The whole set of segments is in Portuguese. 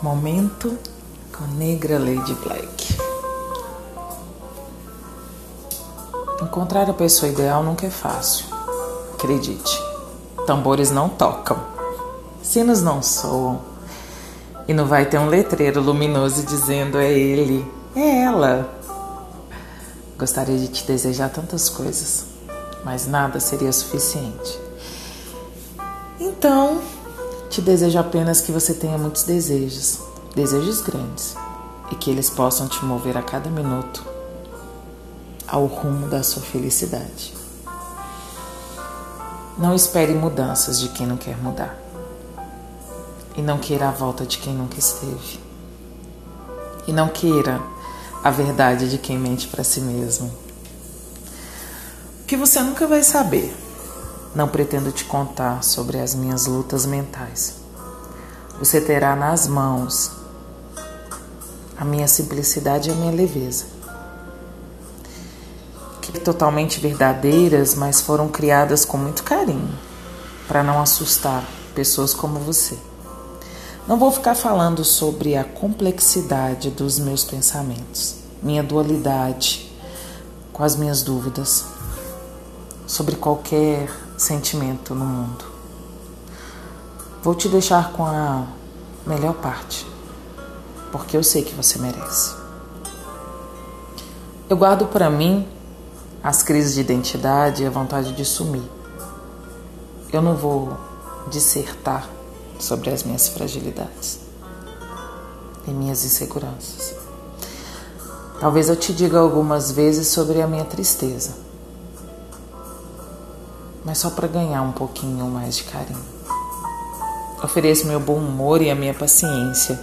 Momento com Negra Lady Black. Encontrar a pessoa ideal nunca é fácil. Acredite. Tambores não tocam. Sinos não soam. E não vai ter um letreiro luminoso dizendo é ele, é ela. Gostaria de te desejar tantas coisas, mas nada seria suficiente. Então, te desejo apenas que você tenha muitos desejos, desejos grandes, e que eles possam te mover a cada minuto ao rumo da sua felicidade. Não espere mudanças de quem não quer mudar. E não queira a volta de quem nunca esteve. E não queira a verdade de quem mente para si mesmo. O que você nunca vai saber não pretendo te contar sobre as minhas lutas mentais. Você terá nas mãos a minha simplicidade e a minha leveza. Que totalmente verdadeiras, mas foram criadas com muito carinho, para não assustar pessoas como você. Não vou ficar falando sobre a complexidade dos meus pensamentos, minha dualidade com as minhas dúvidas, sobre qualquer sentimento no mundo. Vou te deixar com a melhor parte, porque eu sei que você merece. Eu guardo para mim as crises de identidade e a vontade de sumir. Eu não vou dissertar sobre as minhas fragilidades e minhas inseguranças. Talvez eu te diga algumas vezes sobre a minha tristeza mas só para ganhar um pouquinho mais de carinho. Ofereço meu bom humor e a minha paciência.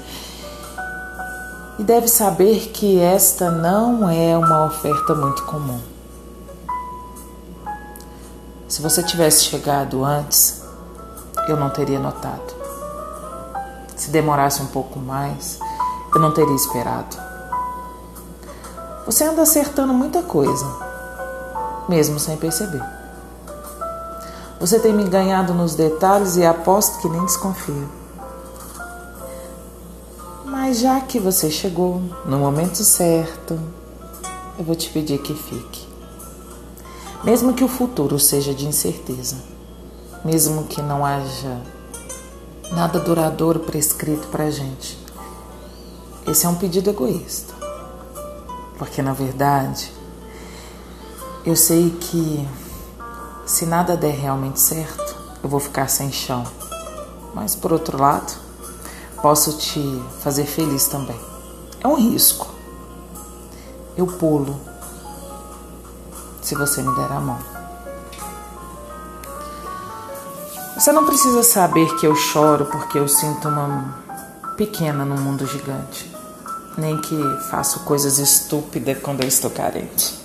E deve saber que esta não é uma oferta muito comum. Se você tivesse chegado antes, eu não teria notado. Se demorasse um pouco mais, eu não teria esperado. Você anda acertando muita coisa, mesmo sem perceber. Você tem me ganhado nos detalhes e aposto que nem desconfio. Mas já que você chegou no momento certo, eu vou te pedir que fique. Mesmo que o futuro seja de incerteza, mesmo que não haja nada duradouro prescrito para gente, esse é um pedido egoísta. Porque na verdade, eu sei que se nada der realmente certo, eu vou ficar sem chão. Mas por outro lado, posso te fazer feliz também. É um risco. Eu pulo se você me der a mão. Você não precisa saber que eu choro porque eu sinto uma pequena no mundo gigante, nem que faço coisas estúpidas quando eu estou carente.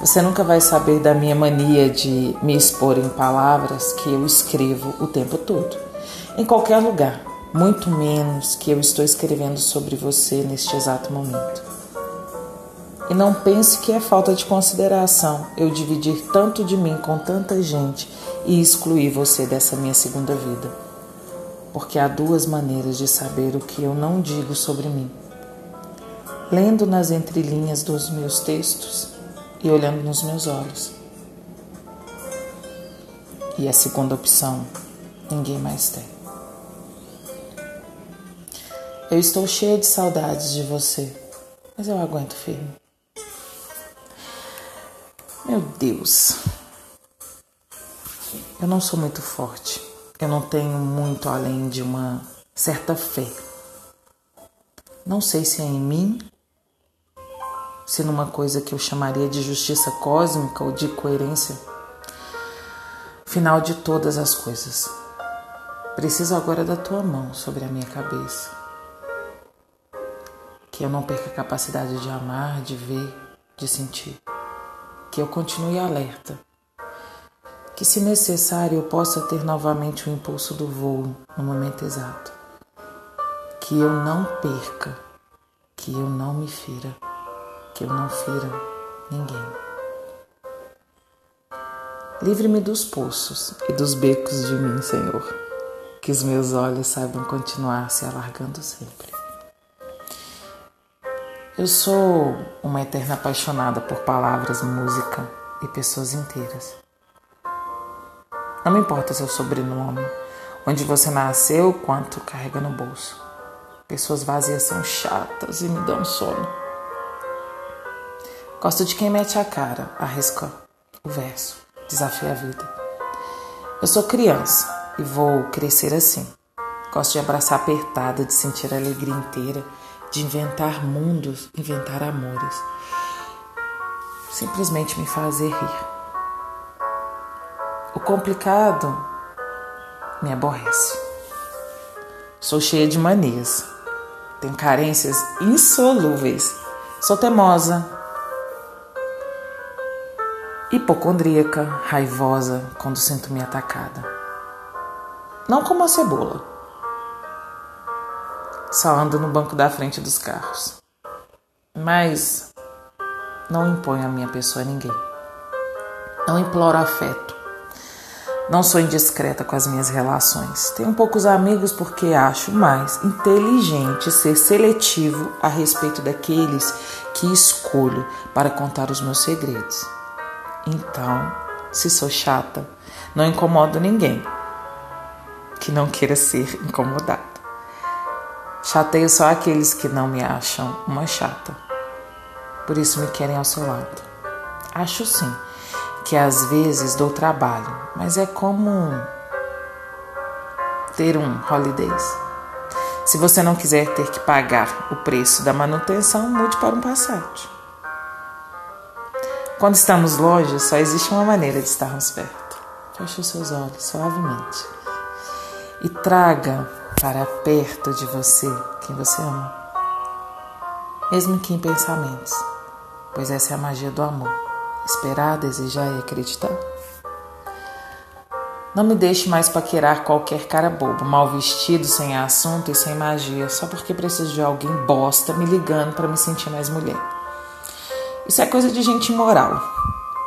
Você nunca vai saber da minha mania de me expor em palavras que eu escrevo o tempo todo, em qualquer lugar, muito menos que eu estou escrevendo sobre você neste exato momento. E não pense que é falta de consideração eu dividir tanto de mim com tanta gente e excluir você dessa minha segunda vida. Porque há duas maneiras de saber o que eu não digo sobre mim. Lendo nas entrelinhas dos meus textos e olhando nos meus olhos. E a segunda opção, ninguém mais tem. Eu estou cheia de saudades de você, mas eu aguento firme. Meu Deus, eu não sou muito forte. Eu não tenho muito além de uma certa fé. Não sei se é em mim se numa coisa que eu chamaria de justiça cósmica ou de coerência. Final de todas as coisas. Preciso agora da tua mão sobre a minha cabeça. Que eu não perca a capacidade de amar, de ver, de sentir. Que eu continue alerta. Que, se necessário, eu possa ter novamente o impulso do voo no momento exato. Que eu não perca, que eu não me fira que eu não fira ninguém. Livre-me dos poços e dos becos de mim, Senhor, que os meus olhos saibam continuar se alargando sempre. Eu sou uma eterna apaixonada por palavras, música e pessoas inteiras. Não me importa seu sobrenome, onde você nasceu, quanto carrega no bolso. Pessoas vazias são chatas e me dão sono. Gosto de quem mete a cara, arrisca o verso, desafia a vida. Eu sou criança e vou crescer assim. Gosto de abraçar apertada, de sentir a alegria inteira, de inventar mundos, inventar amores. Simplesmente me fazer rir. O complicado me aborrece. Sou cheia de manias. Tenho carências insolúveis. Sou teimosa, hipocondríaca, raivosa quando sinto-me atacada. Não como a cebola. Só ando no banco da frente dos carros. Mas não imponho a minha pessoa a ninguém. Não imploro afeto. Não sou indiscreta com as minhas relações. Tenho poucos amigos porque acho mais inteligente ser seletivo a respeito daqueles que escolho para contar os meus segredos. Então, se sou chata, não incomodo ninguém que não queira ser incomodado. Chateio só aqueles que não me acham uma chata. Por isso me querem ao seu lado. Acho sim que às vezes dou trabalho, mas é como ter um holidays. Se você não quiser ter que pagar o preço da manutenção, mude para um Passat. Quando estamos longe, só existe uma maneira de estarmos perto. Feche os seus olhos suavemente e traga para perto de você quem você ama, mesmo que em pensamentos, pois essa é a magia do amor: esperar, desejar e acreditar. Não me deixe mais paquerar qualquer cara bobo, mal vestido, sem assunto e sem magia, só porque preciso de alguém bosta me ligando para me sentir mais mulher. Isso é coisa de gente imoral,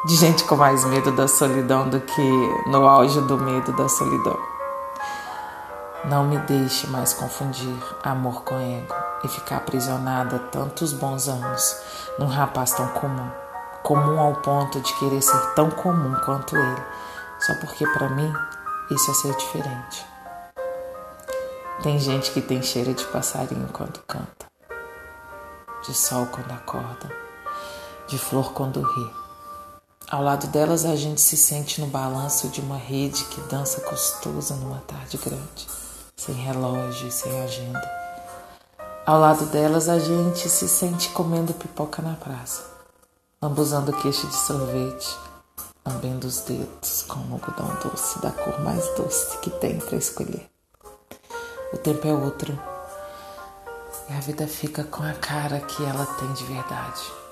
de gente com mais medo da solidão do que no auge do medo da solidão. Não me deixe mais confundir amor com ego e ficar aprisionada tantos bons anos num rapaz tão comum, comum ao ponto de querer ser tão comum quanto ele, só porque para mim isso é ser diferente. Tem gente que tem cheiro de passarinho quando canta, de sol quando acorda, de flor quando ri. Ao lado delas a gente se sente no balanço de uma rede que dança gostosa numa tarde grande sem relógio e sem agenda. Ao lado delas, a gente se sente comendo pipoca na praça, lambuzando queixo de sorvete, lambendo os dedos com um algodão doce da cor mais doce que tem para escolher. O tempo é outro e a vida fica com a cara que ela tem de verdade.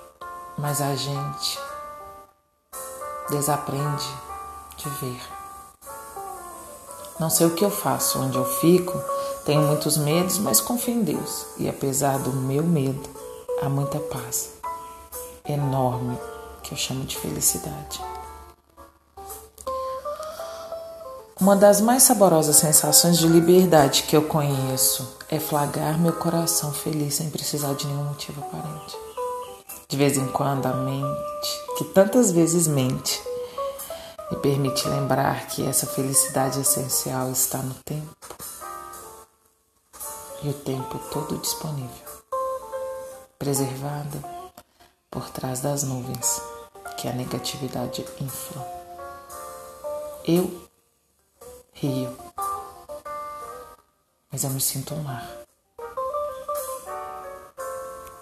Mas a gente desaprende de ver. Não sei o que eu faço, onde eu fico, tenho muitos medos, mas confio em Deus. E apesar do meu medo, há muita paz enorme que eu chamo de felicidade. Uma das mais saborosas sensações de liberdade que eu conheço é flagrar meu coração feliz sem precisar de nenhum motivo aparente. De vez em quando a mente, que tantas vezes mente, me permite lembrar que essa felicidade essencial está no tempo e o tempo todo disponível, preservada por trás das nuvens que a negatividade infla. Eu rio, mas eu me sinto um mar.